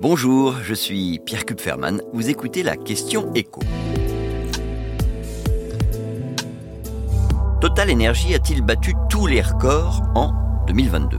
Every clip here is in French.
Bonjour, je suis Pierre Kupferman. Vous écoutez la question écho. Total Energy a-t-il battu tous les records en 2022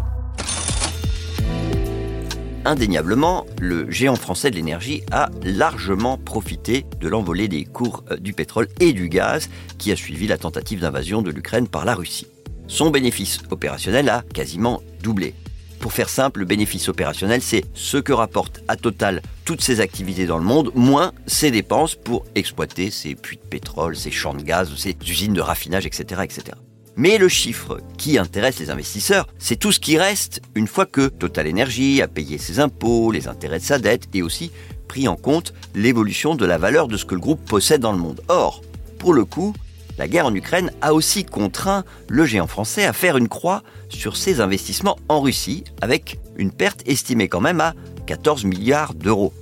Indéniablement, le géant français de l'énergie a largement profité de l'envolée des cours euh, du pétrole et du gaz qui a suivi la tentative d'invasion de l'Ukraine par la Russie. Son bénéfice opérationnel a quasiment doublé. Pour faire simple, le bénéfice opérationnel, c'est ce que rapportent à Total toutes ses activités dans le monde, moins ses dépenses pour exploiter ses puits de pétrole, ses champs de gaz, ses usines de raffinage, etc. etc. Mais le chiffre qui intéresse les investisseurs, c'est tout ce qui reste une fois que Total Energy a payé ses impôts, les intérêts de sa dette et aussi pris en compte l'évolution de la valeur de ce que le groupe possède dans le monde. Or, pour le coup, la guerre en Ukraine a aussi contraint le géant français à faire une croix sur ses investissements en Russie, avec une perte estimée quand même à 14 milliards d'euros.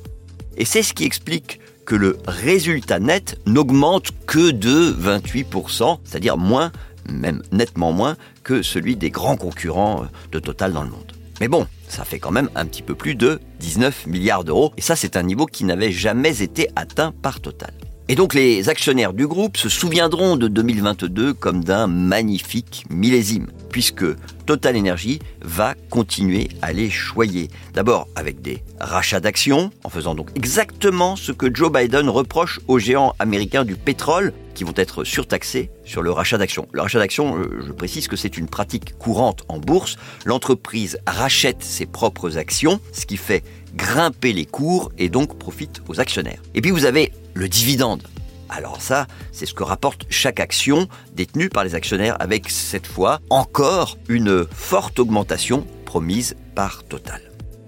Et c'est ce qui explique que le résultat net n'augmente que de 28%, c'est-à-dire moins même nettement moins que celui des grands concurrents euh, de Total dans le monde. Mais bon, ça fait quand même un petit peu plus de 19 milliards d'euros, et ça c'est un niveau qui n'avait jamais été atteint par Total. Et donc les actionnaires du groupe se souviendront de 2022 comme d'un magnifique millésime, puisque Total Energy va continuer à les choyer. D'abord avec des rachats d'actions, en faisant donc exactement ce que Joe Biden reproche aux géants américains du pétrole, qui vont être surtaxés sur le rachat d'actions. Le rachat d'actions, euh, je précise que c'est une pratique courante en bourse. L'entreprise rachète ses propres actions, ce qui fait grimper les cours et donc profite aux actionnaires. Et puis vous avez le dividende. Alors ça, c'est ce que rapporte chaque action détenue par les actionnaires avec cette fois encore une forte augmentation promise par Total.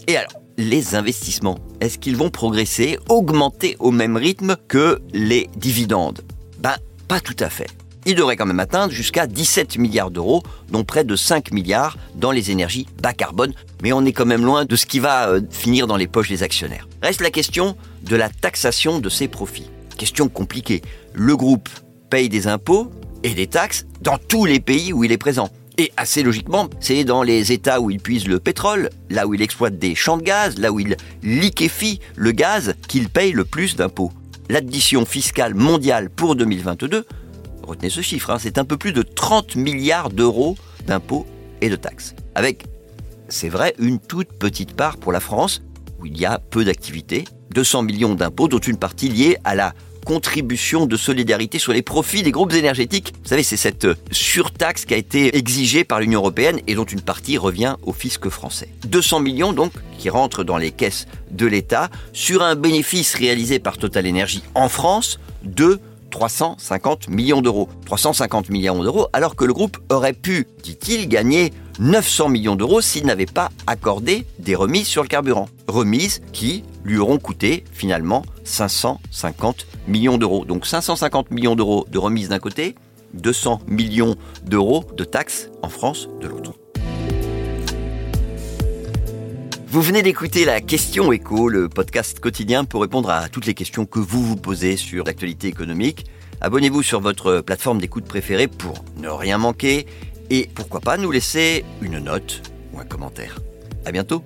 Et alors, les investissements, est-ce qu'ils vont progresser, augmenter au même rythme que les dividendes? Ben, pas tout à fait. Il devrait quand même atteindre jusqu'à 17 milliards d'euros, dont près de 5 milliards dans les énergies bas carbone, mais on est quand même loin de ce qui va euh, finir dans les poches des actionnaires. Reste la question de la taxation de ces profits. Question compliquée. Le groupe paye des impôts et des taxes dans tous les pays où il est présent. Et assez logiquement, c'est dans les États où il puise le pétrole, là où il exploite des champs de gaz, là où il liquéfie le gaz, qu'il paye le plus d'impôts l'addition fiscale mondiale pour 2022, retenez ce chiffre, hein, c'est un peu plus de 30 milliards d'euros d'impôts et de taxes. Avec, c'est vrai, une toute petite part pour la France, où il y a peu d'activités, 200 millions d'impôts, dont une partie liée à la contribution de solidarité sur les profits des groupes énergétiques. Vous savez, c'est cette surtaxe qui a été exigée par l'Union européenne et dont une partie revient au fisc français. 200 millions donc qui rentrent dans les caisses de l'État sur un bénéfice réalisé par Total Energy en France de 350 millions d'euros. 350 millions d'euros alors que le groupe aurait pu, dit-il, gagner 900 millions d'euros s'il n'avait pas accordé des remises sur le carburant. Remises qui lui auront coûté finalement 550 millions d'euros. Donc 550 millions d'euros de remises d'un côté, 200 millions d'euros de taxes en France de l'autre. Vous venez d'écouter la question écho, le podcast quotidien pour répondre à toutes les questions que vous vous posez sur l'actualité économique. Abonnez-vous sur votre plateforme d'écoute préférée pour ne rien manquer et pourquoi pas nous laisser une note ou un commentaire. À bientôt.